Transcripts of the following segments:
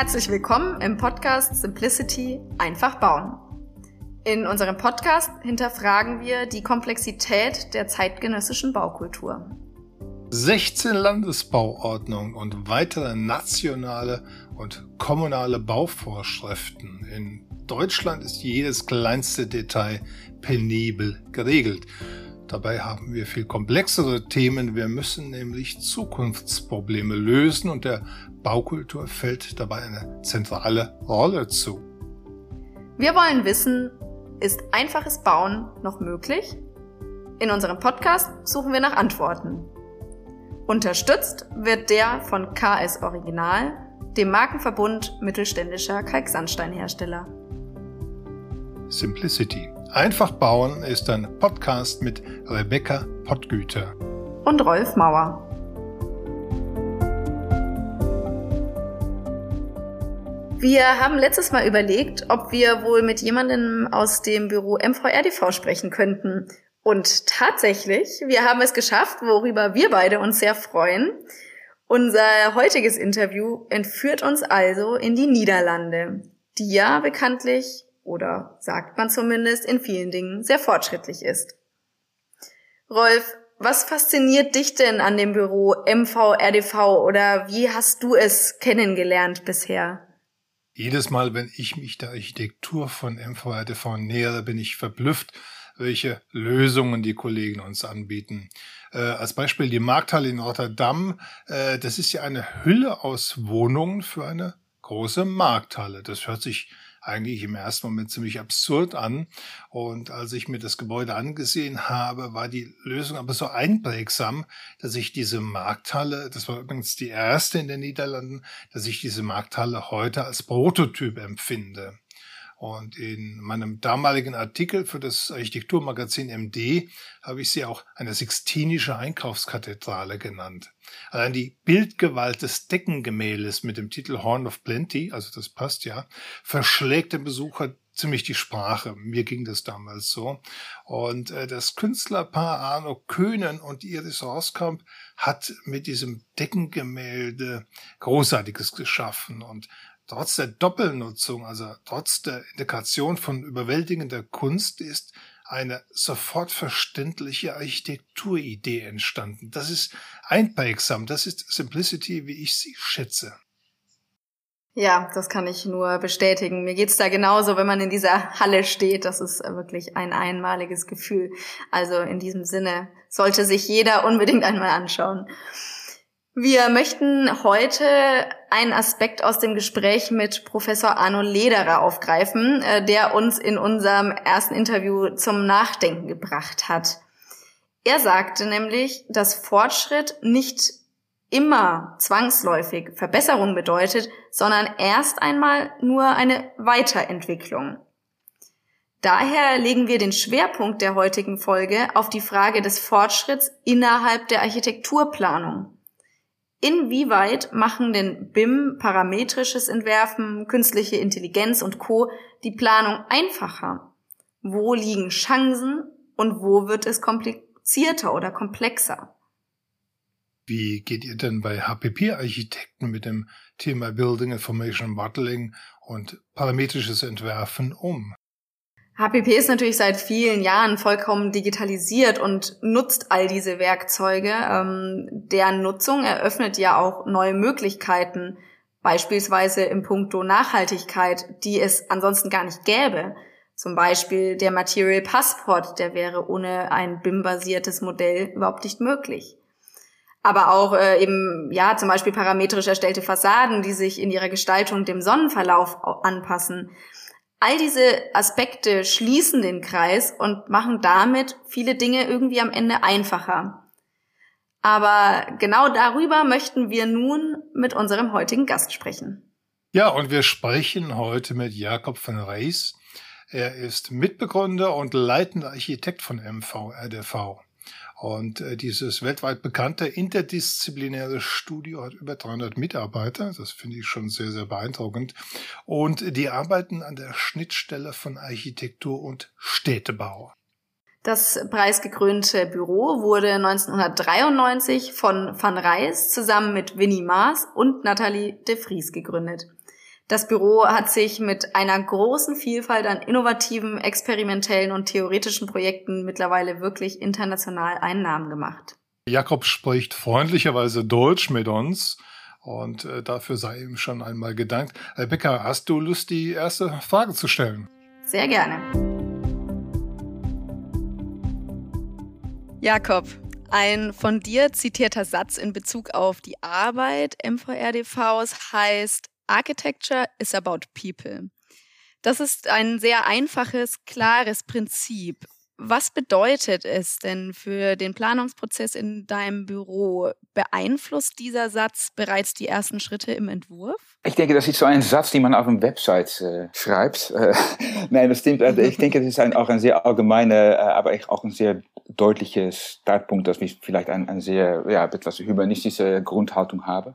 Herzlich willkommen im Podcast Simplicity einfach bauen. In unserem Podcast hinterfragen wir die Komplexität der zeitgenössischen Baukultur. 16 Landesbauordnungen und weitere nationale und kommunale Bauvorschriften. In Deutschland ist jedes kleinste Detail penibel geregelt. Dabei haben wir viel komplexere Themen. Wir müssen nämlich Zukunftsprobleme lösen und der Baukultur fällt dabei eine zentrale Rolle zu. Wir wollen wissen, ist einfaches Bauen noch möglich? In unserem Podcast suchen wir nach Antworten. Unterstützt wird der von KS Original, dem Markenverbund mittelständischer Kalksandsteinhersteller. Simplicity Einfach bauen ist ein Podcast mit Rebecca Pottgüter und Rolf Mauer. Wir haben letztes Mal überlegt, ob wir wohl mit jemandem aus dem Büro MVRDV sprechen könnten. Und tatsächlich, wir haben es geschafft, worüber wir beide uns sehr freuen. Unser heutiges Interview entführt uns also in die Niederlande, die ja bekanntlich oder sagt man zumindest in vielen Dingen sehr fortschrittlich ist. Rolf, was fasziniert dich denn an dem Büro MVRDV oder wie hast du es kennengelernt bisher? Jedes Mal, wenn ich mich der Architektur von MVRDV nähere, bin ich verblüfft, welche Lösungen die Kollegen uns anbieten. Äh, als Beispiel die Markthalle in Rotterdam. Äh, das ist ja eine Hülle aus Wohnungen für eine große Markthalle. Das hört sich eigentlich im ersten Moment ziemlich absurd an. Und als ich mir das Gebäude angesehen habe, war die Lösung aber so einprägsam, dass ich diese Markthalle, das war übrigens die erste in den Niederlanden, dass ich diese Markthalle heute als Prototyp empfinde. Und in meinem damaligen Artikel für das Architekturmagazin MD habe ich sie auch eine sixtinische Einkaufskathedrale genannt. Allein die Bildgewalt des Deckengemäldes mit dem Titel Horn of Plenty, also das passt ja, verschlägt den Besucher ziemlich die Sprache. Mir ging das damals so. Und äh, das Künstlerpaar Arno Köhnen und Iris Roskamp hat mit diesem Deckengemälde Großartiges geschaffen. Und trotz der Doppelnutzung, also trotz der Integration von überwältigender Kunst ist eine sofort verständliche Architekturidee entstanden. Das ist einprägsam, das ist Simplicity, wie ich sie schätze. Ja, das kann ich nur bestätigen. Mir geht's da genauso, wenn man in dieser Halle steht. Das ist wirklich ein einmaliges Gefühl. Also in diesem Sinne sollte sich jeder unbedingt einmal anschauen. Wir möchten heute einen Aspekt aus dem Gespräch mit Professor Arno Lederer aufgreifen, äh, der uns in unserem ersten Interview zum Nachdenken gebracht hat. Er sagte nämlich, dass Fortschritt nicht immer zwangsläufig Verbesserung bedeutet, sondern erst einmal nur eine Weiterentwicklung. Daher legen wir den Schwerpunkt der heutigen Folge auf die Frage des Fortschritts innerhalb der Architekturplanung. Inwieweit machen denn BIM, parametrisches Entwerfen, künstliche Intelligenz und Co. die Planung einfacher? Wo liegen Chancen und wo wird es komplizierter oder komplexer? Wie geht ihr denn bei HPP-Architekten mit dem Thema Building Information Modeling und parametrisches Entwerfen um? HPP ist natürlich seit vielen Jahren vollkommen digitalisiert und nutzt all diese Werkzeuge. Ähm, deren Nutzung eröffnet ja auch neue Möglichkeiten, beispielsweise im Punkto Nachhaltigkeit, die es ansonsten gar nicht gäbe. Zum Beispiel der Material Passport, der wäre ohne ein BIM-basiertes Modell überhaupt nicht möglich. Aber auch äh, eben, ja, zum Beispiel parametrisch erstellte Fassaden, die sich in ihrer Gestaltung dem Sonnenverlauf anpassen All diese Aspekte schließen den Kreis und machen damit viele Dinge irgendwie am Ende einfacher. Aber genau darüber möchten wir nun mit unserem heutigen Gast sprechen. Ja, und wir sprechen heute mit Jakob von Reis. Er ist Mitbegründer und leitender Architekt von MVRDV. Und äh, dieses weltweit bekannte interdisziplinäre Studio hat über 300 Mitarbeiter. Das finde ich schon sehr, sehr beeindruckend. Und die arbeiten an der Schnittstelle von Architektur und Städtebau. Das preisgekrönte Büro wurde 1993 von Van Reis zusammen mit Winnie Maas und Nathalie de Vries gegründet. Das Büro hat sich mit einer großen Vielfalt an innovativen, experimentellen und theoretischen Projekten mittlerweile wirklich international Einnahmen gemacht. Jakob spricht freundlicherweise Deutsch mit uns und äh, dafür sei ihm schon einmal gedankt. Becker, hast du Lust, die erste Frage zu stellen? Sehr gerne. Jakob, ein von dir zitierter Satz in Bezug auf die Arbeit MVRDVs heißt, Architecture is about people. Das ist ein sehr einfaches, klares Prinzip. Was bedeutet es denn für den Planungsprozess in deinem Büro? Beeinflusst dieser Satz bereits die ersten Schritte im Entwurf? Ich denke, das ist so ein Satz, den man auf einer Website äh, schreibt. Äh, nein, das stimmt. Also ich denke, das ist ein, auch ein sehr allgemeiner, äh, aber auch ein sehr deutlicher Startpunkt, dass ich vielleicht ein, ein sehr, ja, etwas humanistische Grundhaltung habe.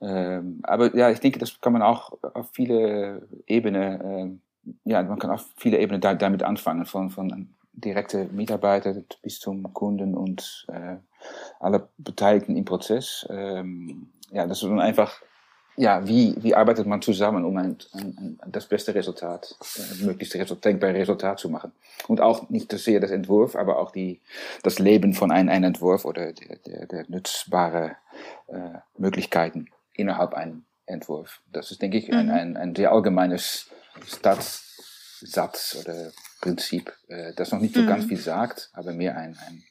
Ähm, aber ja, ich denke, das kann man auch auf viele Ebenen, äh, ja, man kann auf viele Ebenen da, damit anfangen, von, von direkte Mitarbeiter bis zum Kunden und äh, alle Beteiligten im Prozess. Ähm, ja, das ist einfach, ja, wie, wie arbeitet man zusammen, um ein, ein, ein das beste Resultat, äh, möglichste Resultat, denkbare Resultat zu machen. Und auch nicht so sehr das Entwurf, aber auch die, das Leben von einem, einem Entwurf oder der, der, der nützbare äh, Möglichkeiten innerhalb einem Entwurf. Das ist, denke ich, ein, mhm. ein, ein sehr allgemeines Staatssatz oder Prinzip, äh, das noch nicht so mhm. ganz viel sagt, aber mehr ein, ein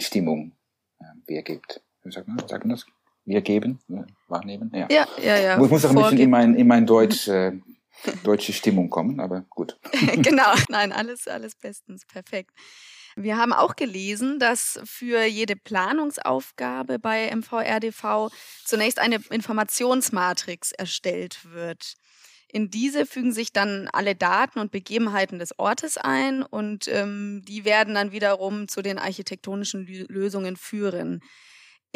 Stimmung äh, wiedergibt. Wie sagt man, sagt man das? Wiedergeben, äh, wahrnehmen? Ja, ja, ja. ja. Ich muss auch ein bisschen in mein, in mein Deutsch, äh, deutsche Stimmung kommen, aber gut. genau, nein, alles, alles bestens, perfekt. Wir haben auch gelesen, dass für jede Planungsaufgabe bei MVRDV zunächst eine Informationsmatrix erstellt wird. In diese fügen sich dann alle Daten und Begebenheiten des Ortes ein und ähm, die werden dann wiederum zu den architektonischen Lösungen führen.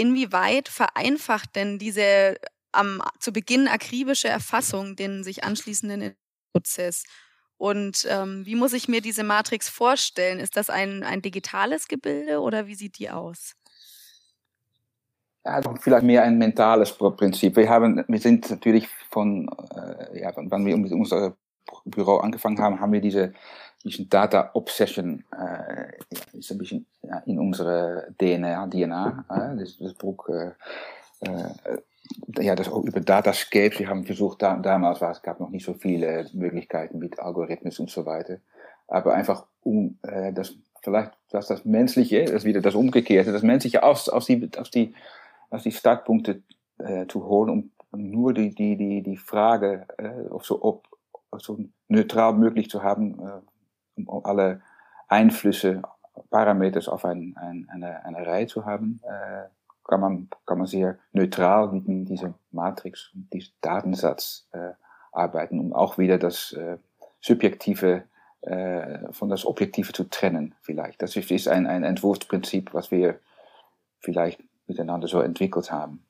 Inwieweit vereinfacht denn diese am, zu Beginn akribische Erfassung den sich anschließenden Prozess? Und ähm, wie muss ich mir diese Matrix vorstellen? Ist das ein, ein digitales Gebilde oder wie sieht die aus? Ja, vielleicht mehr ein mentales Prinzip. Wir haben, wir sind natürlich von, äh, ja, wann wir mit unserem Büro angefangen haben, haben wir diese, diesen Data Obsession, äh, ist ein bisschen ja, in unsere DNA, DNA, äh, das, Buch, äh, äh, ja, das auch über Datascapes. Wir haben versucht, da, damals war es gab noch nicht so viele Möglichkeiten mit Algorithmen und so weiter. Aber einfach um äh, das vielleicht was das Menschliche, das wieder das Umgekehrte, das Menschliche aus, aus die, aus die, aus die Startpunkte äh, zu holen, um nur die, die, die, die Frage, äh, ob so, ob, so neutral möglich zu haben, äh, um alle Einflüsse, Parameters auf ein, ein, eine, eine Reihe zu haben. Äh, kann man, kann man sehr neutral mit, mit dieser Matrix und diesem Datensatz äh, arbeiten, um auch wieder das äh, Subjektive äh, von das Objektive zu trennen, vielleicht. Das ist ein, ein Entwurfsprinzip, was wir vielleicht miteinander so entwickelt haben.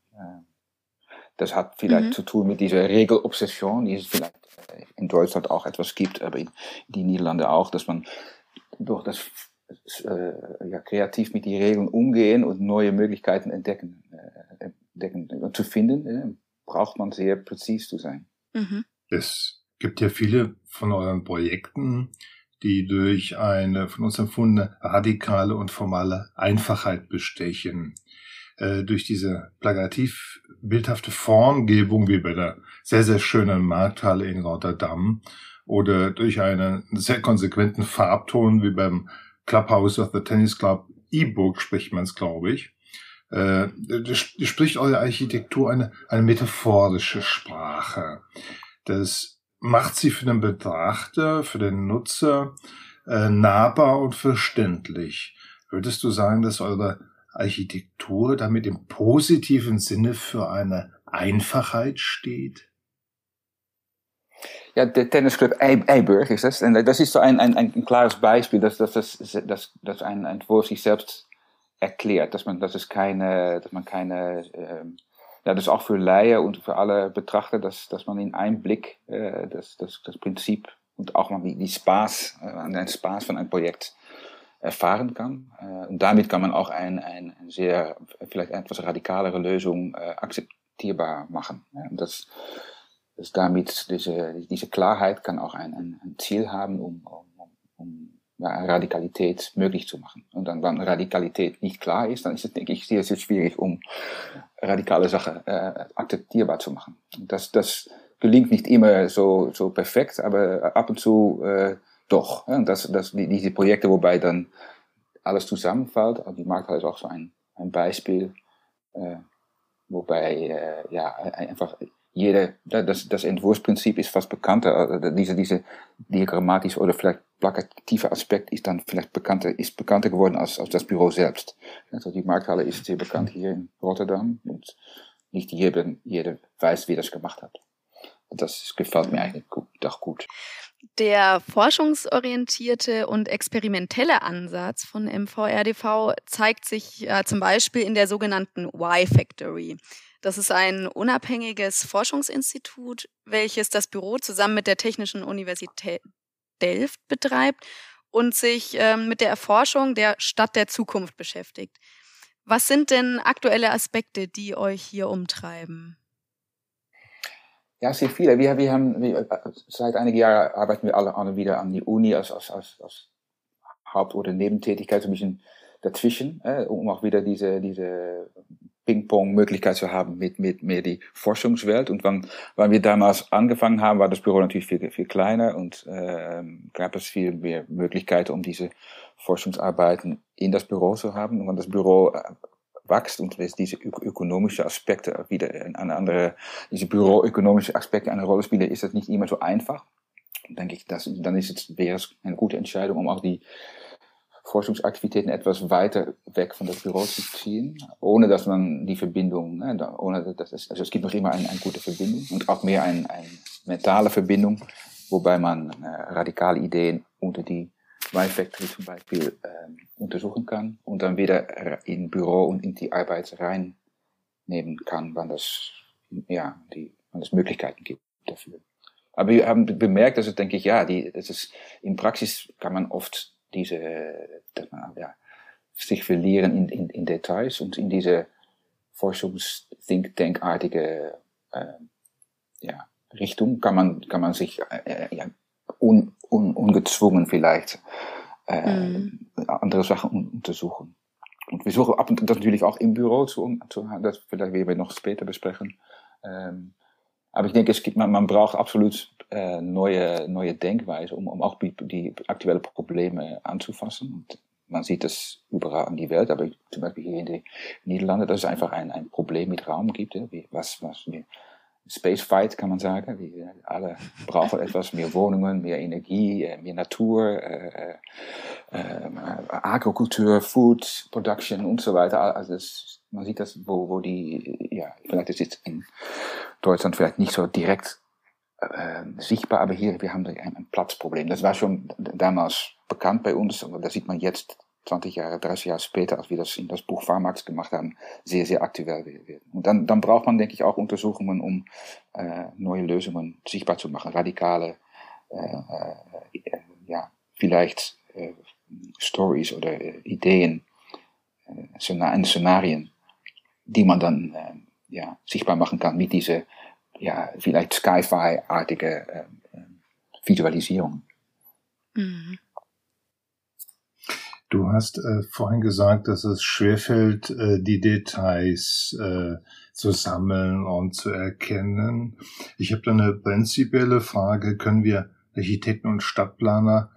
Äh, das hat vielleicht mhm. zu tun mit dieser Regelobsession, die es vielleicht äh, in Deutschland auch etwas gibt, aber in die Niederlande auch, dass man durch das äh, ja, kreativ mit den Regeln umgehen und neue Möglichkeiten entdecken, äh, entdecken und zu finden, äh, braucht man sehr präzise zu sein. Mhm. Es gibt ja viele von euren Projekten, die durch eine von uns empfundene radikale und formale Einfachheit bestechen. Äh, durch diese plagativ bildhafte Formgebung wie bei der sehr, sehr schönen Markthalle in Rotterdam oder durch einen sehr konsequenten Farbton wie beim Clubhouse of the Tennis Club E-Book spricht man es, glaube ich. Äh, spricht eure Architektur eine, eine metaphorische Sprache. Das macht sie für den Betrachter, für den Nutzer äh, nahbar und verständlich. Würdest du sagen, dass eure Architektur damit im positiven Sinne für eine Einfachheit steht? Ja, der Tennisclub Eiburg ist das. En das ist so ein, ein, ein klares Beispiel, dass, dass, dass, dass, ein Entwurf sich selbst erklärt, dass man, dass es keine, dass man keine, ähm, ja, das auch für Laien und für alle Betrachter, dass, dass man in einem Blick äh, das, das, das Prinzip und auch mal die, die Spaß, äh, den Spaß von einem Projekt erfahren kann. Äh, damit kann man auch ein, ein, sehr, vielleicht etwas radikalere Lösung äh, akzeptierbar machen. Und das, dass damit diese, diese Klarheit kann auch ein, ein Ziel haben, um, um, um ja, Radikalität möglich zu machen. Und dann, wenn Radikalität nicht klar ist, dann ist es, denke ich, sehr, sehr schwierig, um radikale Sachen äh, akzeptierbar zu machen. Das, das gelingt nicht immer so, so perfekt, aber ab und zu äh, doch. Ja, das, das, die, diese Projekte, wobei dann alles zusammenfällt, die Markthalle ist auch so ein, ein Beispiel, äh, wobei äh, ja einfach jede, das, das Entwurfsprinzip ist fast bekannter, äh, diese, diese diagrammatische oder vielleicht plakative Aspekt ist dann vielleicht bekannter, ist bekannter geworden als, als das Büro selbst. Also die Markthalle ist sehr bekannt hier in Rotterdam und nicht jeder, jeder weiß, wie das gemacht hat. Das gefällt mir eigentlich gut, doch gut. Der forschungsorientierte und experimentelle Ansatz von MVRDV zeigt sich äh, zum Beispiel in der sogenannten Y-Factory. Das ist ein unabhängiges Forschungsinstitut, welches das Büro zusammen mit der Technischen Universität Delft betreibt und sich ähm, mit der Erforschung der Stadt der Zukunft beschäftigt. Was sind denn aktuelle Aspekte, die euch hier umtreiben? Ja, sehr viele. Wir, wir haben, wir, seit einigen Jahren arbeiten wir alle, alle wieder an die Uni als, als, als, als Haupt- oder Nebentätigkeit, so ein bisschen dazwischen, äh, um auch wieder diese, diese Ping-Pong-Möglichkeit zu haben mit, mit mehr die Forschungswelt. Und wann, wann wir damals angefangen haben, war das Büro natürlich viel, viel kleiner und äh, gab es viel mehr Möglichkeiten, um diese Forschungsarbeiten in das Büro zu haben. Und das Büro äh, wächst und diese ökonomische Aspekte wieder eine andere, diese büroökonomische Aspekte eine Rolle spielen, ist das nicht immer so einfach. Denke ich, das, dann ist es, wäre es eine gute Entscheidung, um auch die Forschungsaktivitäten etwas weiter weg von das Büro zu ziehen, ohne dass man die Verbindung, ne, ohne dass es, also es gibt noch immer eine, eine gute Verbindung und auch mehr eine, eine mentale Verbindung, wobei man äh, radikale Ideen unter die Y-Factory zum Beispiel ähm, untersuchen kann und dann wieder in Büro und in die Arbeit reinnehmen kann, wann das, ja, die, wann es Möglichkeiten gibt dafür. Aber wir haben bemerkt, es, denke ich, ja, die, das ist, in Praxis kann man oft diese, ja, sich verlieren in, in, in Details und in diese Forschungs-Think-Tank-artige äh, ja, Richtung kann man, kann man sich äh, ja, un, un, ungezwungen vielleicht äh, mhm. andere Sachen untersuchen. Und wir suchen ab und das natürlich auch im Büro zu, zu das vielleicht werden wir noch später besprechen. Ähm, aber ich denke, es gibt, man, man braucht absolut äh, neue, neue Denkweise, um, um auch die, die aktuellen Probleme anzufassen. Und man sieht das überall in die Welt, aber zum Beispiel hier in den Niederlanden, dass es einfach ein, ein Problem mit Raum gibt. Ja, wie, was, was wir, Space Fight kann man sagen. Wir alle brauchen etwas mehr Wohnungen, mehr Energie, äh, mehr Natur, äh, äh, äh, Agrikultur, Food Production und so weiter. Also es, man sieht das, wo, wo die, ja, vielleicht ist es in Deutschland vielleicht nicht so direkt äh, sichtbar, aber hier, wir haben ein, ein Platzproblem. Das war schon damals bekannt bei uns, aber das sieht man jetzt 20 Jahre, 30 Jahre später, als wir das in das Buch Pharmax gemacht haben, sehr, sehr aktuell werden. Und dann, dann braucht man, denke ich, auch Untersuchungen, um äh, neue Lösungen sichtbar zu machen, radikale, äh, äh, ja, vielleicht Stories oder Ideen, Szenarien, die man dann ja, sichtbar machen kann mit dieser, ja, vielleicht Sci-Fi-artige Visualisierung. Mhm. Du hast äh, vorhin gesagt, dass es schwerfällt, äh, die Details äh, zu sammeln und zu erkennen. Ich habe da eine prinzipielle Frage. Können wir Architekten und Stadtplaner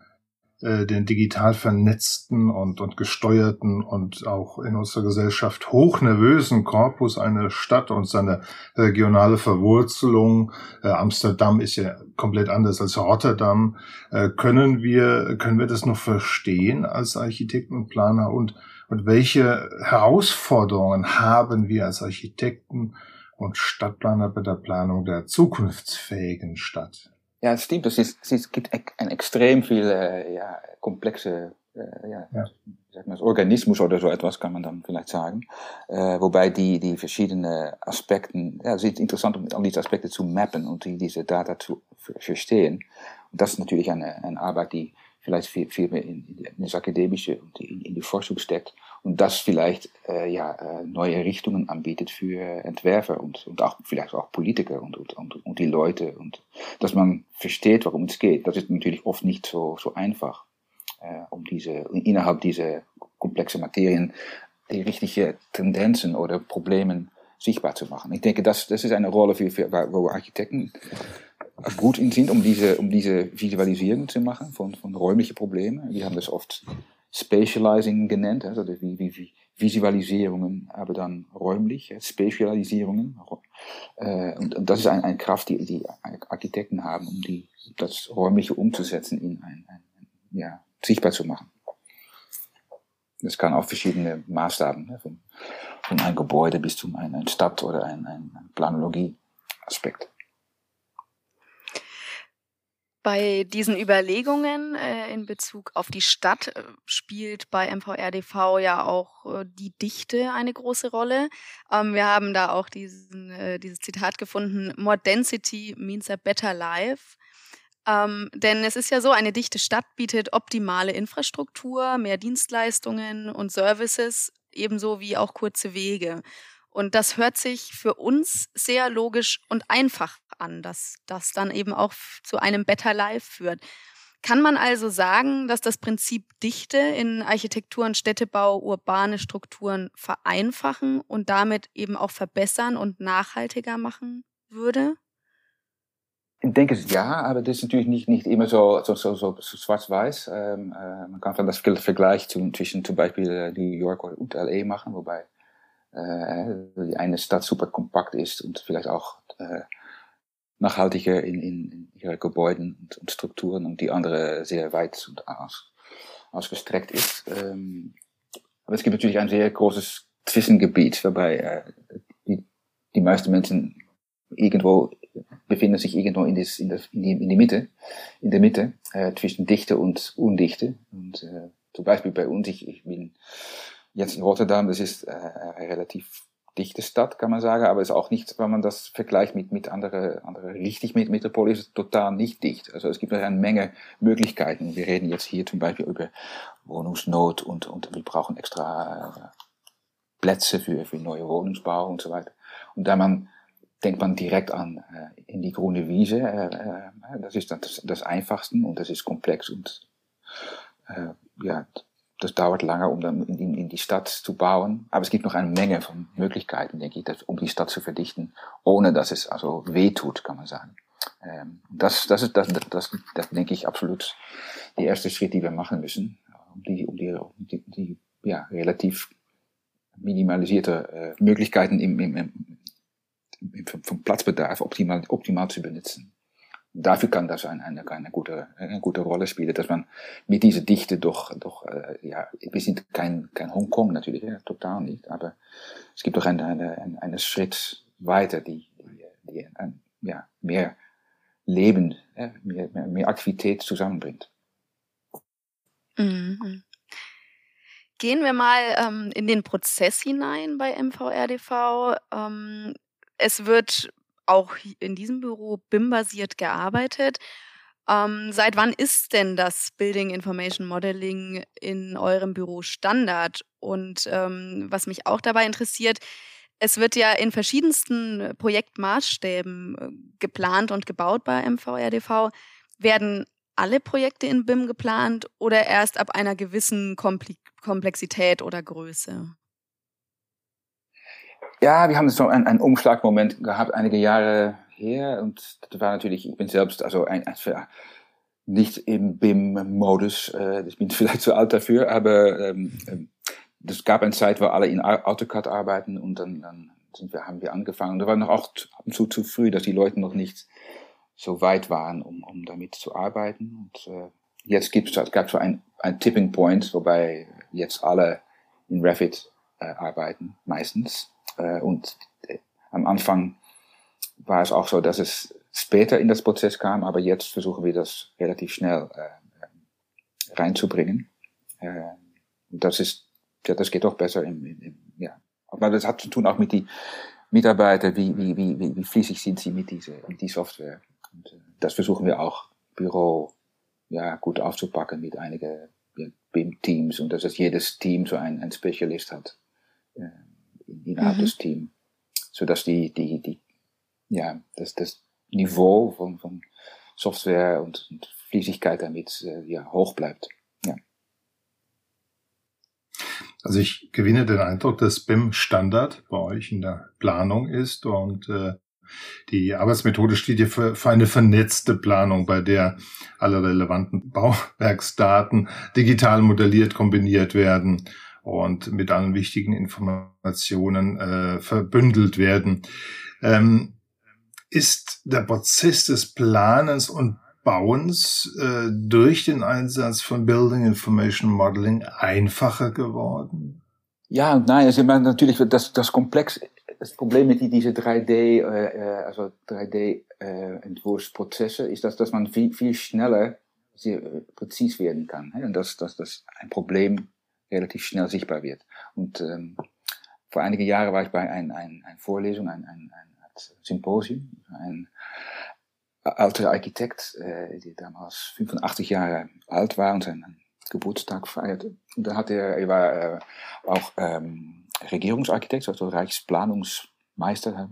äh, den digital vernetzten und, und gesteuerten und auch in unserer Gesellschaft hochnervösen Korpus einer Stadt und seine regionale Verwurzelung, äh, Amsterdam ist ja komplett anders als Rotterdam, äh, können wir, können wir das noch verstehen als Architekten und Planer? Und, und welche Herausforderungen haben wir als Architekten und Stadtplaner bei der Planung der zukunftsfähigen Stadt? Ja, het stimmt. Dus het, het gibt een extreem viel äh, ja, komplexe äh, ja, ja. Sag mal, Organismus oder so etwas kann man dann vielleicht sagen. Äh, wobei die, die verschiedenen Aspekten, ja, es ist interessant, um all diese Aspekte zu mappen und die, diese Data zu verstehen. Und das ist natürlich eine, eine Arbeit, die vielleicht viel, viel mehr in, in das Akademische und in, in die Forschung steckt und das vielleicht äh, ja, äh, neue Richtungen anbietet für Entwerfer und, und auch vielleicht auch Politiker und, und, und, und die Leute und dass man versteht, worum es geht. Das ist natürlich oft nicht so, so einfach, äh, um diese, innerhalb dieser komplexen Materien die richtigen Tendenzen oder Probleme sichtbar zu machen. Ich denke, das, das ist eine Rolle, für, für, wo Architekten gut in sind, um diese, um diese Visualisierung zu machen von, von räumlichen Problemen. Wir haben das oft Spatializing genannt, also wie, wie, wie Visualisierungen, aber dann räumlich, Spatialisierungen. Äh, und, und das ist eine ein Kraft, die die Architekten haben, um die, das Räumliche umzusetzen, in ein, ein, ja, sichtbar zu machen. Das kann auch verschiedene Maßstaben, ne, von, von einem Gebäude bis zu einer Stadt oder ein, ein Planologie-Aspekt. Bei diesen Überlegungen äh, in Bezug auf die Stadt äh, spielt bei MVRDV ja auch äh, die Dichte eine große Rolle. Ähm, wir haben da auch diesen, äh, dieses Zitat gefunden, More density means a better life. Ähm, denn es ist ja so, eine dichte Stadt bietet optimale Infrastruktur, mehr Dienstleistungen und Services, ebenso wie auch kurze Wege. Und das hört sich für uns sehr logisch und einfach an, dass das dann eben auch zu einem Better Life führt. Kann man also sagen, dass das Prinzip Dichte in Architektur und Städtebau urbane Strukturen vereinfachen und damit eben auch verbessern und nachhaltiger machen würde? Ich denke ja, aber das ist natürlich nicht, nicht immer so, so, so, so schwarz-weiß. Ähm, äh, man kann dann das Vergleich zwischen zum Beispiel äh, New York und LA machen, wobei die eine Stadt super kompakt ist und vielleicht auch äh, nachhaltiger in, in, ihre Gebäuden und, und, Strukturen und die andere sehr weit und aus, ausgestreckt ist. Ähm, aber es gibt natürlich ein sehr großes Zwischengebiet, wobei äh, die, die meisten Menschen irgendwo befinden sich irgendwo in, das, in, das, in, die, in die Mitte, in der Mitte äh, zwischen Dichte und Undichte. Und äh, zum Beispiel bei uns, ich, ich bin jetzt in Rotterdam, das ist äh, eine relativ dichte Stadt, kann man sagen, aber ist auch nicht, wenn man das vergleicht mit, mit anderen andere richtig mit es total nicht dicht. Also es gibt eine Menge Möglichkeiten. Wir reden jetzt hier zum Beispiel über Wohnungsnot und, und wir brauchen extra äh, Plätze für, für neue Wohnungsbau und so weiter. Und da man denkt man direkt an äh, in die grüne Wiese. Äh, äh, das ist das, das Einfachste und das ist komplex und äh, ja, das dauert lange, um dann in die, in die Stadt zu bauen. Aber es gibt noch eine Menge von Möglichkeiten, denke ich, um die Stadt zu verdichten, ohne dass es also weh tut, kann man sagen. Ähm, das, das ist, das, das, das denke ich absolut die erste Schritt, die wir machen müssen, um die, um die, um die, die ja, relativ minimalisierte äh, Möglichkeiten im, im, im, im, vom Platzbedarf optimal, optimal zu benutzen dafür kann das eine, eine, eine, gute, eine gute Rolle spielen, dass man mit dieser Dichte doch, doch äh, ja, wir sind kein, kein Hongkong natürlich, ja, total nicht, aber es gibt doch einen, einen, einen Schritt weiter, die, die, die ein, ja, mehr Leben, ja, mehr, mehr, mehr Aktivität zusammenbringt. Mhm. Gehen wir mal ähm, in den Prozess hinein bei MVRDV. Ähm, es wird auch in diesem Büro BIM-basiert gearbeitet. Ähm, seit wann ist denn das Building Information Modeling in eurem Büro Standard? Und ähm, was mich auch dabei interessiert, es wird ja in verschiedensten Projektmaßstäben äh, geplant und gebaut bei MVRDV. Werden alle Projekte in BIM geplant oder erst ab einer gewissen Komplexität oder Größe? Ja, wir haben so einen, Umschlagmoment gehabt, einige Jahre her. Und das war natürlich, ich bin selbst also ein, ein nicht im BIM-Modus, äh, ich bin vielleicht zu alt dafür, aber ähm, ähm, es gab eine Zeit, wo alle in AutoCAD arbeiten und dann, dann sind wir, haben wir angefangen. Da war noch auch ab und zu zu früh, dass die Leute noch nicht so weit waren, um, um damit zu arbeiten. Und äh, jetzt gibt es gab so ein, ein Tipping Point, wobei jetzt alle in Revit äh, arbeiten, meistens. Äh, und äh, am Anfang war es auch so, dass es später in das Prozess kam, aber jetzt versuchen wir das relativ schnell äh, reinzubringen. Äh, das ist, ja, das geht doch besser im, im, im, ja. Aber das hat zu tun auch mit die Mitarbeiter, wie, wie, wie, wie, wie fließig sind sie mit dieser, mit die Software. Und, äh, das versuchen wir auch Büro ja, gut aufzupacken mit einigen BIM-Teams und dass jedes Team so ein, ein Spezialist hat äh, innerhalb mhm. des Teams, sodass die, die, die, ja, das, das Niveau von, von Software und, und Fließigkeit damit äh, ja, hoch bleibt. Ja. Also ich gewinne den Eindruck, dass BIM Standard bei euch in der Planung ist und äh, die Arbeitsmethode steht hier für, für eine vernetzte Planung, bei der alle relevanten Bauwerksdaten digital modelliert kombiniert werden und mit allen wichtigen Informationen äh, verbündelt werden. Ähm, ist der Prozess des Planens und Bauens äh, durch den Einsatz von Building Information Modeling einfacher geworden? Ja nein. Also natürlich, das, das Komplex das Problem mit diese 3D, äh, äh, also 3D-Entwurfsprozesse äh, ist, dass, dass man viel, viel schneller sehr äh, präzis werden kann. Ne? Und dass, dass, dass ein Problem relativ schnell sichtbar wird. Und ähm, vor einigen Jahren war ich bei einer ein, ein Vorlesung, ein, ein, ein Symposium. Ein alter Architekt, äh, der damals 85 Jahre alt war und seinen Geburtstag feierte. Und dann hat er, er war äh, auch ähm, Regierungsarchitekt, also Reichsplanungsmeister,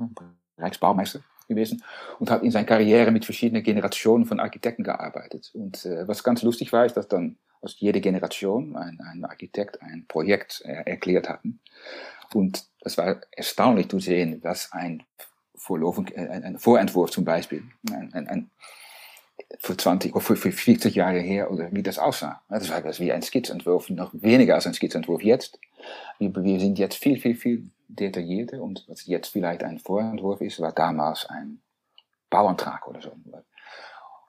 Reichsbaumeister gewesen und hat in seiner Karriere mit verschiedenen Generationen von Architekten gearbeitet. Und äh, was ganz lustig war, ist, dass dann aus jeder Generation ein, ein Architekt ein Projekt äh, erklärt hatten. Und es war erstaunlich zu sehen, was ein, Vorlaufen, äh, ein Vorentwurf zum Beispiel, ein, ein, ein für 20 oder für 40 Jahre her oder wie das aussah. Das war das wie ein Skizzentwurf, noch weniger als ein Skizzentwurf jetzt. Wir, wir sind jetzt viel, viel, viel detaillierter und was jetzt vielleicht ein Vorentwurf ist, war damals ein Bauantrag oder so.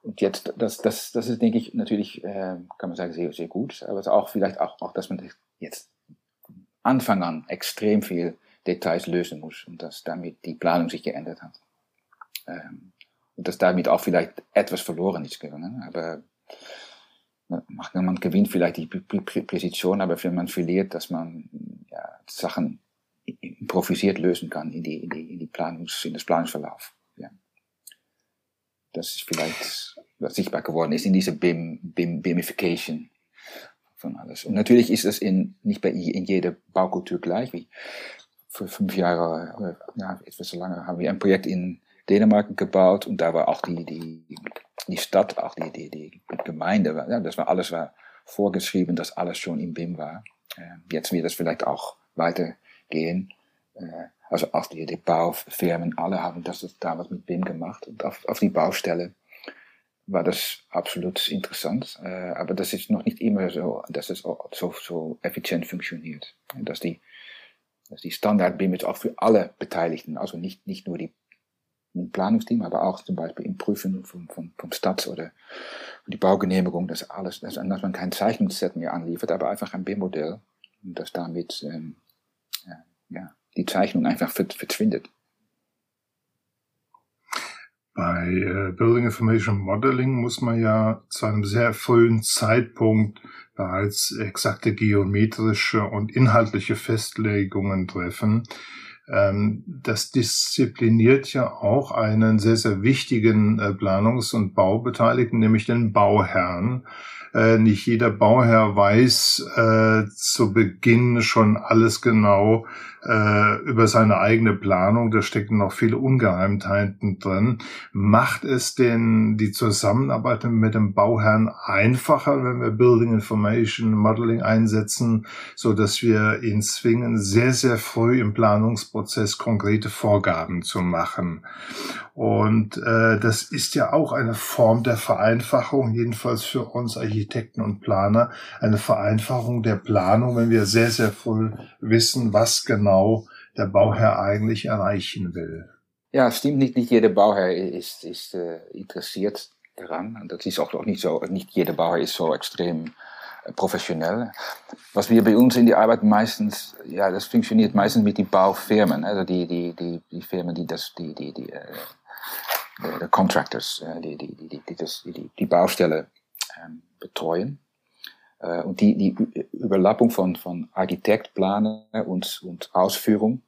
Und jetzt, das, das, das ist, denke ich, natürlich, äh, kann man sagen, sehr, sehr gut, aber es ist auch vielleicht auch, auch, dass man jetzt Anfang an extrem viel Details lösen muss und dass damit die Planung sich geändert hat. Ähm, und dass damit auch vielleicht etwas verloren ist gegangen. Aber man gewinnt vielleicht die Präzision, aber wenn man verliert, dass man ja, Sachen improvisiert lösen kann in, die, in, die, in, die Planungs-, in das Planungsverlauf. Das ist vielleicht, was sichtbar geworden ist in dieser BIM, BIM, BIMification von alles. Und natürlich ist es in, nicht bei in jeder Baukultur gleich. Wie vor fünf Jahren, ja, etwas so lange, haben wir ein Projekt in Dänemark gebaut und da war auch die, die, die Stadt, auch die, die, die Gemeinde, ja, das war alles war vorgeschrieben, dass alles schon im BIM war. Äh, jetzt wird das vielleicht auch weitergehen. Äh, also auch die, die Baufirmen, alle haben das damals mit BIM gemacht und auf, auf die Baustelle war das absolut interessant. Äh, aber das ist noch nicht immer so, dass es so, so effizient funktioniert. Dass die, dass die Standard BIM ist auch für alle Beteiligten, also nicht, nicht nur die im Planungsteam, aber auch zum Beispiel im Prüfen vom, vom, vom Stadt oder die Baugenehmigung, das alles, dass, dass man kein Zeichnungsset mehr anliefert, aber einfach ein BIM-Modell und dass damit ähm, ja, ja, die Zeichnung einfach verschwindet. Bei äh, Building Information Modeling muss man ja zu einem sehr frühen Zeitpunkt bereits exakte geometrische und inhaltliche Festlegungen treffen. Ähm, das diszipliniert ja auch einen sehr, sehr wichtigen äh, Planungs- und Baubeteiligten, nämlich den Bauherrn. Äh, nicht jeder Bauherr weiß äh, zu Beginn schon alles genau äh, über seine eigene Planung. Da stecken noch viele Ungeheimtheiten drin. Macht es denn die Zusammenarbeit mit dem Bauherrn einfacher, wenn wir Building Information Modeling einsetzen, so dass wir ihn zwingen, sehr, sehr früh im Planungsprozess konkrete Vorgaben zu machen? Und äh, das ist ja auch eine Form der Vereinfachung, jedenfalls für uns Architekten und Planer, eine Vereinfachung der Planung, wenn wir sehr, sehr früh wissen, was genau der Bauherr eigentlich erreichen will. Ja, stimmt nicht. Nicht jeder Bauherr ist, ist äh, interessiert daran. Und das ist auch noch nicht so. Nicht jeder Bauherr ist so extrem äh, professionell. Was wir bei uns in die Arbeit meistens, ja, das funktioniert meistens mit den Baufirmen, also die, die, die, die Firmen, die das, die, die, die, äh, contractors, äh, die, die, die, die, das, die, die Baustelle ähm, betreuen. Äh, und die, die Überlappung von, von Architekt, Planer und, und Ausführung,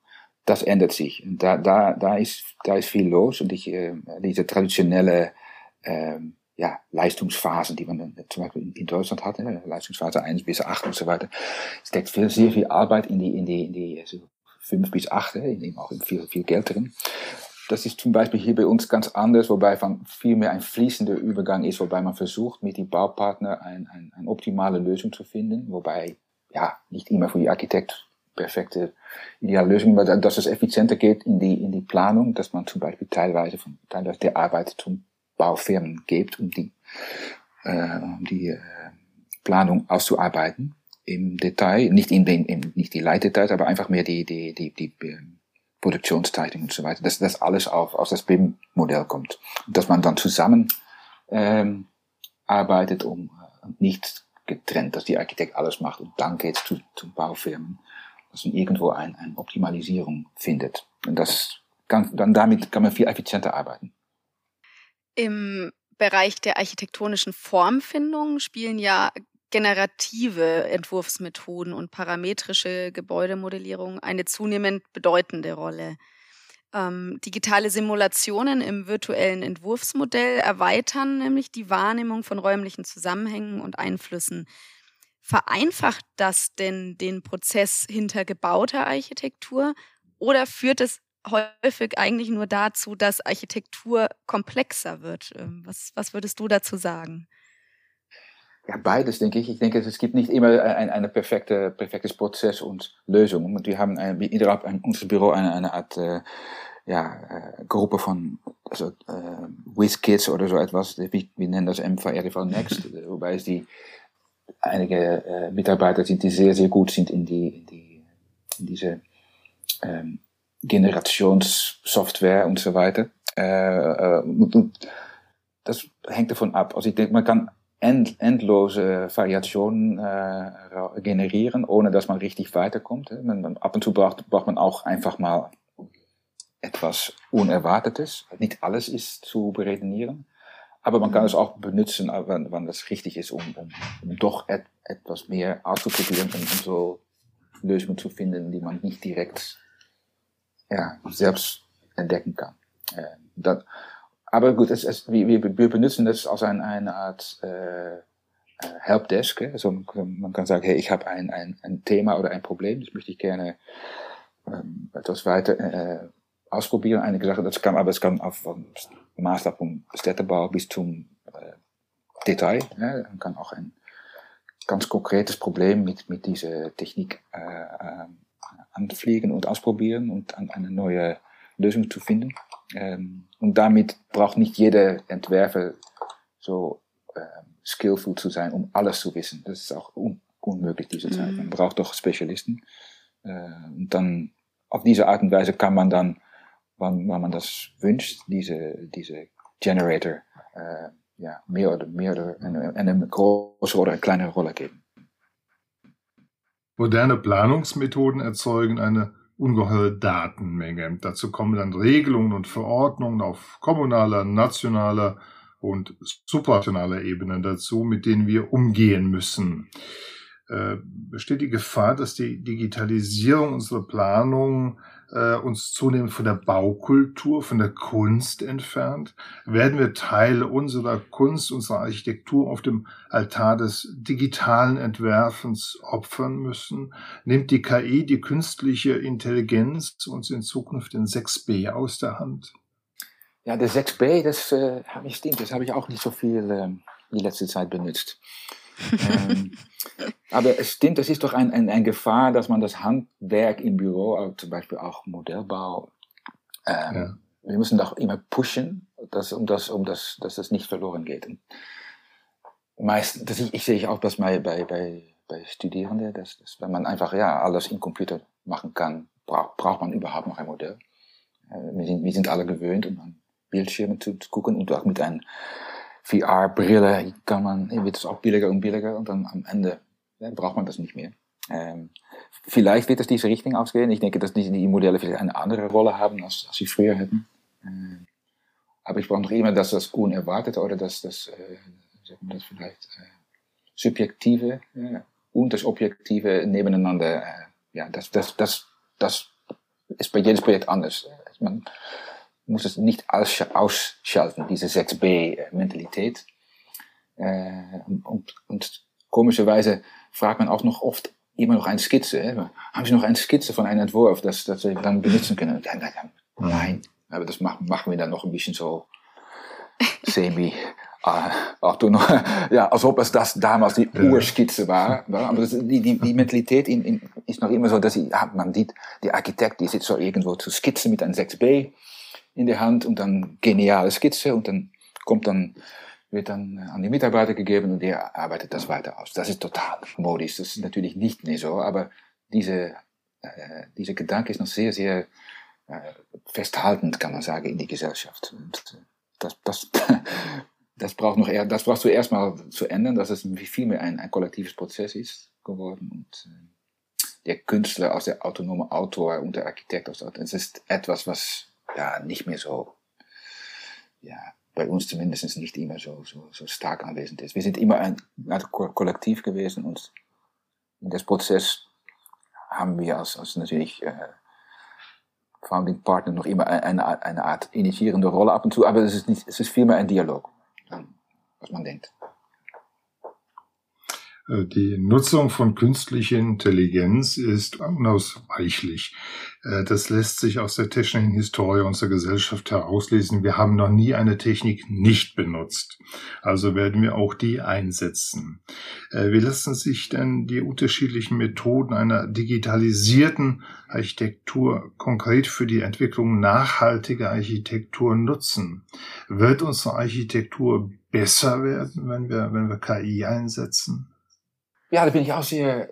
das ändert sich. Und da, da, da, ist, da ist viel los und ich, äh, diese traditionelle ähm, ja, Leistungsphasen, die man zum Beispiel in Deutschland hat, ne? Leistungsphase 1 bis 8 und so weiter. Steckt viel, sehr viel Arbeit in die, in die, in die also 5 bis 8, ne? in auch viel, viel Geld drin. Das ist zum Beispiel hier bei uns ganz anders, wobei von viel mehr ein fließender Übergang ist, wobei man versucht, mit dem Baupartner ein, ein, eine optimale Lösung zu finden, wobei ja nicht immer für die Architekt perfekte ideale Lösung, aber dass es effizienter geht in die, in die Planung, dass man zum Beispiel teilweise von teilweise der Arbeit zum Baufirmen gibt, um die, äh, um die äh, Planung auszuarbeiten im Detail, nicht in den, in, nicht die Leitdetails, aber einfach mehr die, die, die, die, die Produktionsteilung und so weiter, dass das alles auf, aus das BIM-Modell kommt. Und dass man dann zusammen ähm, arbeitet, um äh, nicht getrennt, dass die Architekt alles macht und dann geht's zu, zu Baufirmen, dass man irgendwo ein, eine Optimalisierung findet. Und das kann, dann damit kann man viel effizienter arbeiten. Im Bereich der architektonischen Formfindung spielen ja generative Entwurfsmethoden und parametrische Gebäudemodellierung eine zunehmend bedeutende Rolle. Ähm, digitale Simulationen im virtuellen Entwurfsmodell erweitern nämlich die Wahrnehmung von räumlichen Zusammenhängen und Einflüssen. Vereinfacht das denn den Prozess hinter gebauter Architektur oder führt es häufig eigentlich nur dazu, dass Architektur komplexer wird? Ähm, was, was würdest du dazu sagen? Ja, beides denke ich. Ich denke, es gibt nicht immer ein, eine perfekte, perfektes Prozess und Lösung. Und wir haben ein, innerhalb unseres Büro eine, eine Art äh, ja, äh, Gruppe von also, äh, WizKids oder so etwas. Wir, wir nennen das MVRV Next, wobei es die einige äh, Mitarbeiter sind, die sehr, sehr gut sind in, die, in, die, in diese ähm, Generationssoftware und so weiter. Äh, äh, das hängt davon ab. Also ich denke, man kann end, endlose Variationen äh, generieren, ohne dass man richtig weiterkommt. Man, ab und zu braucht, braucht man auch einfach mal etwas Unerwartetes. Nicht alles ist zu beredenieren. Aber man kann es auch benutzen, wenn, wenn das richtig ist, um, um, um doch et, etwas mehr auszuprobieren und um so Lösungen zu finden, die man nicht direkt ja, selbst entdecken kann. Äh, dat, aber gut, es, es, wir, wir benutzen das als ein, eine Art äh, äh Helpdesk. Also man kann sagen, hey, ich habe ein, ein, ein Thema oder ein Problem, das möchte ich gerne ähm, etwas weiter äh, ausprobieren. Einige Sachen, das kann, aber es kann auf vom Maßstab vom Städtebau bis zum äh, Detail. Ja, man kann auch ein ganz konkretes Problem mit, mit dieser Technik äh, äh, anfliegen und ausprobieren und an eine neue Lösung zu finden. Ähm, und damit braucht nicht jeder Entwerfer so äh, skillful zu sein, um alles zu wissen. Das ist auch un unmöglich diese Zeit. Mhm. Man braucht doch Spezialisten. Äh, und dann auf diese Art und Weise kann man dann, wann, wann man das wünscht, diese, diese Generator äh, ja, mehr oder mehr oder eine, eine große oder eine kleine Rolle geben. Moderne Planungsmethoden erzeugen eine ungeheure Datenmenge. Dazu kommen dann Regelungen und Verordnungen auf kommunaler, nationaler und supranationaler Ebene dazu, mit denen wir umgehen müssen. Äh, besteht die Gefahr, dass die Digitalisierung unserer Planung äh, uns zunehmend von der Baukultur, von der Kunst entfernt? Werden wir Teile unserer Kunst, unserer Architektur auf dem Altar des digitalen Entwerfens opfern müssen? Nimmt die KI, die künstliche Intelligenz, uns in Zukunft den 6b aus der Hand? Ja, der 6b, das äh, stimmt, das habe ich auch nicht so viel äh, die letzte Zeit benutzt ähm, aber es stimmt, es ist doch ein, ein, ein Gefahr, dass man das Handwerk im Büro, also zum Beispiel auch Modellbau, ähm, ja. wir müssen doch immer pushen, dass, um, das, um das, dass das nicht verloren geht. Und meist, das ich, ich sehe auch das bei, bei, bei, bei Studierenden, dass, dass wenn man einfach ja alles im Computer machen kann, braucht, braucht man überhaupt noch ein Modell. Äh, wir, sind, wir sind alle gewöhnt, um an Bildschirmen zu, zu gucken und auch mit einem VR-Brille kann man, wird es auch billiger und billiger und dann am Ende ja, braucht man das nicht mehr. Ähm, vielleicht wird es diese Richtung ausgehen. Ich denke, dass die, die Modelle vielleicht eine andere Rolle haben, als, als sie früher hätten. Ähm, aber ich brauche noch immer, dass das Unerwartete oder dass das, äh, das vielleicht äh, Subjektive äh, und das Objektive nebeneinander, äh, ja, das, das, das, das ist bei jedes Projekt anders. Man, muss es nicht ausschalten, diese 6b-Mentalität. Äh, und, und komischerweise fragt man auch noch oft immer noch eine Skizze. Hè? Haben Sie noch eine Skizze von einem Entwurf, das, das Sie dann benutzen können? Nein, aber das machen, machen wir dann noch ein bisschen so semi. Äh, auch du noch, ja, als ob es das damals die Urskizze war. Aber das, die, die, die Mentalität in, in, ist noch immer so, dass ich, man sieht, die Architekt, die sitzt so irgendwo zu skizzen mit einem 6b in der Hand und dann geniale Skizze und dann kommt dann wird dann an die Mitarbeiter gegeben und der arbeitet das weiter aus. Das ist total modisch, das ist natürlich nicht mehr so, aber diese, äh, dieser Gedanke ist noch sehr, sehr äh, festhaltend, kann man sagen, in die Gesellschaft. Und äh, das, das, das braucht noch eher, das brauchst du erstmal zu ändern, dass es viel mehr ein, ein kollektives Prozess ist geworden und äh, der Künstler als der autonome Autor und der Architekt aus es ist etwas, was ja nicht mehr so ja, bei uns zumindest nicht immer so, so, so stark anwesend ist. Wir sind immer ein, ein Kollektiv gewesen und in das Prozess haben wir als, als natürlich äh, Founding Partner noch immer eine, eine Art initiierende Rolle ab und zu, aber es ist, nicht, es ist vielmehr ein Dialog, was man denkt. Äh, die Nutzung von künstlicher Intelligenz ist unausweichlich. Äh, das lässt sich aus der technischen Historie unserer Gesellschaft herauslesen. Wir haben noch nie eine Technik nicht benutzt. Also werden wir auch die einsetzen. Äh, wie lassen sich denn die unterschiedlichen Methoden einer digitalisierten Architektur konkret für die Entwicklung nachhaltiger Architektur nutzen? Wird unsere Architektur besser werden, wenn wir, wenn wir KI einsetzen? Ja, da bin ich auch sehr,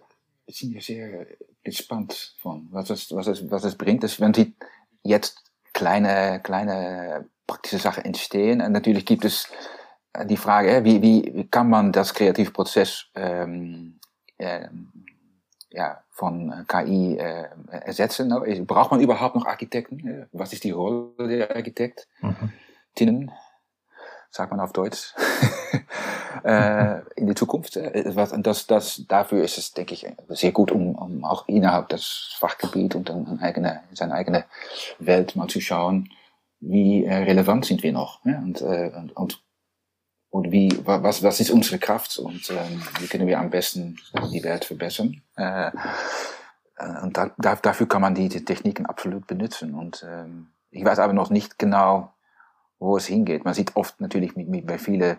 sehr, sehr gespannt von, was es, was es, was es bringt. Das, man sieht jetzt kleine, kleine praktische Sachen entstehen. Und natürlich gibt es die Frage, wie, wie, wie kann man das kreative Prozess ähm, äh, ja, von KI äh, ersetzen? Braucht man überhaupt noch Architekten? Was ist die Rolle der Architektinnen? Mhm sagt man auf Deutsch, äh, in die Zukunft. Äh, das, das, dafür ist es, denke ich, sehr gut, um, um auch innerhalb des Fachgebiet und dann eigene, seine eigene Welt mal zu schauen, wie äh, relevant sind wir noch ja? und, äh, und, und, und wie, was, was ist unsere Kraft und ähm, wie können wir am besten die Welt verbessern. Äh, äh und da, dafür kann man die, die Techniken absolut benutzen. Und ähm, ich weiß aber noch nicht genau, wo es hingeht. Man sieht oft natürlich mit, mit, bei vielen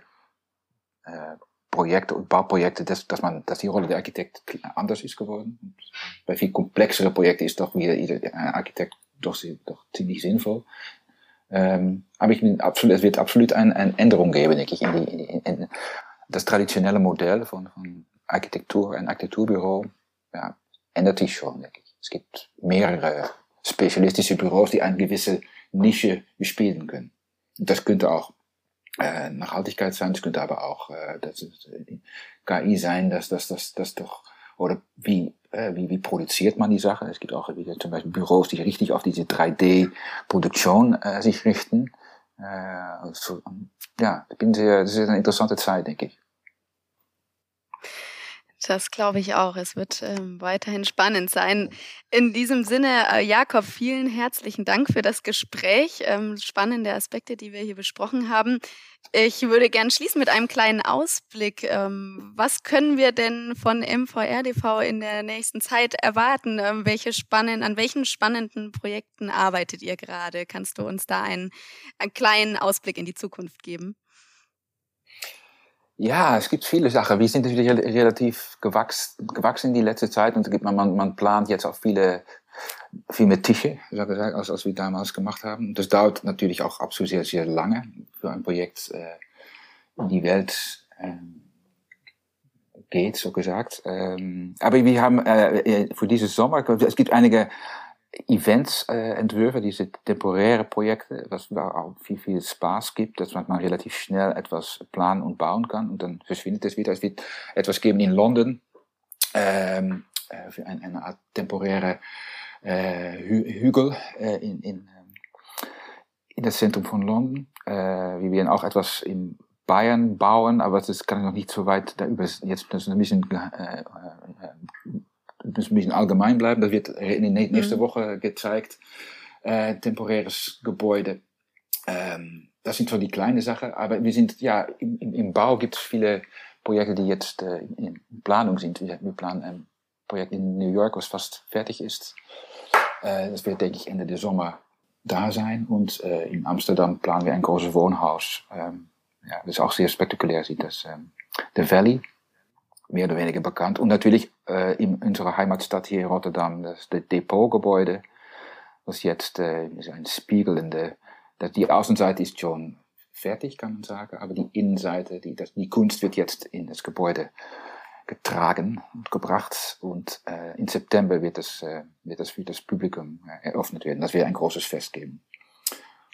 äh, Projekte und Bauprojekte, dass, dass, man, dass die Rolle der Architekt anders ist geworden. Und bei viel komplexere Projekten ist doch wieder ein Architekt doch, doch ziemlich sinnvoll. Ähm, aber ich bin absolut, es wird absolut eine, eine Änderung geben, denke ich, in, die, in, in das traditionelle Modell von, von Architektur, ein Architekturbüro, ja, ändert sich schon, denke ich. Es gibt mehrere spezialistische Büros, die eine gewisse Nische bespielen können. Das könnte auch äh, Nachhaltigkeit sein, das könnte aber auch äh, das äh, KI sein, dass das, das, das doch, oder wie, äh, wie, wie produziert man die Sache? Es gibt auch wieder zum Beispiel Büros, die richtig auf diese 3D-Produktion äh, sich richten. Äh, so, ja, ich bin sehr, das ist eine interessante Zeit, denke ich. Das glaube ich auch. Es wird ähm, weiterhin spannend sein. In diesem Sinne, äh, Jakob, vielen herzlichen Dank für das Gespräch. Ähm, spannende Aspekte, die wir hier besprochen haben. Ich würde gern schließen mit einem kleinen Ausblick. Ähm, was können wir denn von MVRDV in der nächsten Zeit erwarten? Ähm, welche spannenden, an welchen spannenden Projekten arbeitet ihr gerade? Kannst du uns da einen, einen kleinen Ausblick in die Zukunft geben? Ja, es gibt viele Sachen. Wir sind natürlich relativ gewachsen, in die letzte Zeit und man, man, plant jetzt auch viele, viel Tische, so gesagt, als, als wir damals gemacht haben. Das dauert natürlich auch absolut sehr, sehr lange für ein Projekt äh, die Welt äh, geht, so gesagt. Ähm, aber wir haben äh, äh für dieses Sommer, es gibt einige Events äh, entwürfe, diese temporäre Projekte, was da auch viel, viel Spaß gibt, dass man relativ schnell etwas planen und bauen kann und dann verschwindet es wieder. Es wird etwas geben in London, ähm, äh, für ein, eine Art temporäre äh, Hügel äh, in, in, ähm, in das Zentrum von London. Äh, wir werden auch etwas in Bayern bauen, aber das kann ich noch nicht so weit da über jetzt das ein bisschen äh, muss ein bisschen allgemein bleiben. Das wird in der nächsten mhm. Woche gezeigt. Äh, temporäres Gebäude. Ähm, das sind so die kleinen Sachen, aber wir sind, ja, im, im Bau gibt es viele Projekte, die jetzt äh, in Planung sind. Wir, wir planen ein Projekt in New York, was fast fertig ist. Äh, das wird, denke ich, Ende des Sommer da sein. Und äh, in Amsterdam planen wir ein großes Wohnhaus. Ähm, ja, das ist auch sehr spektakulär, sieht das. Ähm, The Valley, mehr oder weniger bekannt. Und natürlich äh, in unserer Heimatstadt hier in Rotterdam, das, das Depotgebäude, was jetzt äh, ein spiegelnde, das, die Außenseite ist schon fertig, kann man sagen, aber die Innenseite, die, das, die Kunst wird jetzt in das Gebäude getragen und gebracht und äh, in September wird es, äh, wird es für das Publikum äh, eröffnet werden. Das wird ein großes Fest geben.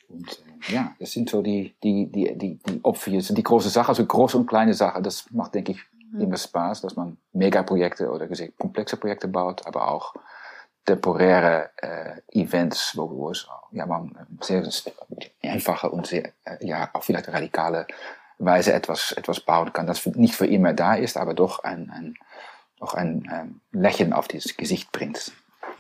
Und äh, ja, das sind so die, die, die, die, die obvious, die große Sachen, also große und kleine Sachen. Das macht, denke ich, immer Spaß, dass man Megaprojekte oder gesagt komplexe Projekte baut, aber auch temporäre äh, Events, wo, wo es ja, man sehr einfache und sehr, ja, auch vielleicht radikale Weise etwas, etwas bauen kann, das nicht für immer da ist, aber doch ein, ein, auch ein ähm, Lächeln auf dieses Gesicht bringt.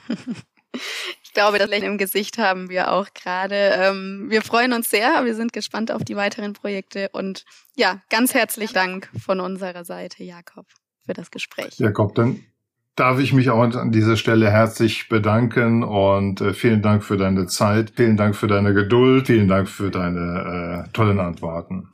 Ich glaube, das Lächeln im Gesicht haben wir auch gerade. Ähm, wir freuen uns sehr. Wir sind gespannt auf die weiteren Projekte. Und ja, ganz herzlich Dank von unserer Seite, Jakob, für das Gespräch. Jakob, dann darf ich mich auch an dieser Stelle herzlich bedanken und äh, vielen Dank für deine Zeit, vielen Dank für deine Geduld, vielen Dank für deine äh, tollen Antworten.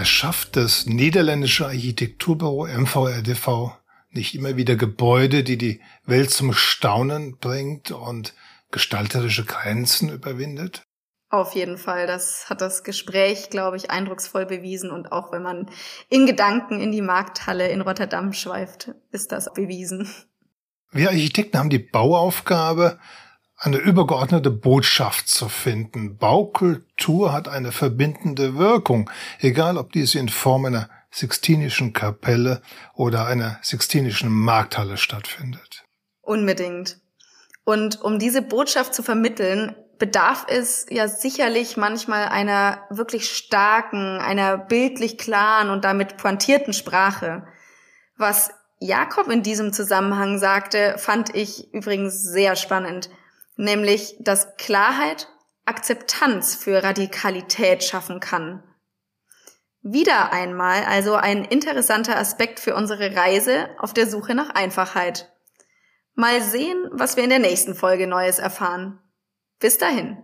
Es schafft das niederländische Architekturbüro MVRDV nicht immer wieder Gebäude, die die Welt zum Staunen bringt und gestalterische Grenzen überwindet? Auf jeden Fall. Das hat das Gespräch, glaube ich, eindrucksvoll bewiesen. Und auch wenn man in Gedanken in die Markthalle in Rotterdam schweift, ist das bewiesen. Wir Architekten haben die Bauaufgabe, eine übergeordnete Botschaft zu finden. Baukultur hat eine verbindende Wirkung, egal ob dies in Form einer Sixtinischen Kapelle oder einer Sixtinischen Markthalle stattfindet. Unbedingt. Und um diese Botschaft zu vermitteln, bedarf es ja sicherlich manchmal einer wirklich starken, einer bildlich klaren und damit pointierten Sprache. Was Jakob in diesem Zusammenhang sagte, fand ich übrigens sehr spannend nämlich dass Klarheit Akzeptanz für Radikalität schaffen kann. Wieder einmal also ein interessanter Aspekt für unsere Reise auf der Suche nach Einfachheit. Mal sehen, was wir in der nächsten Folge Neues erfahren. Bis dahin.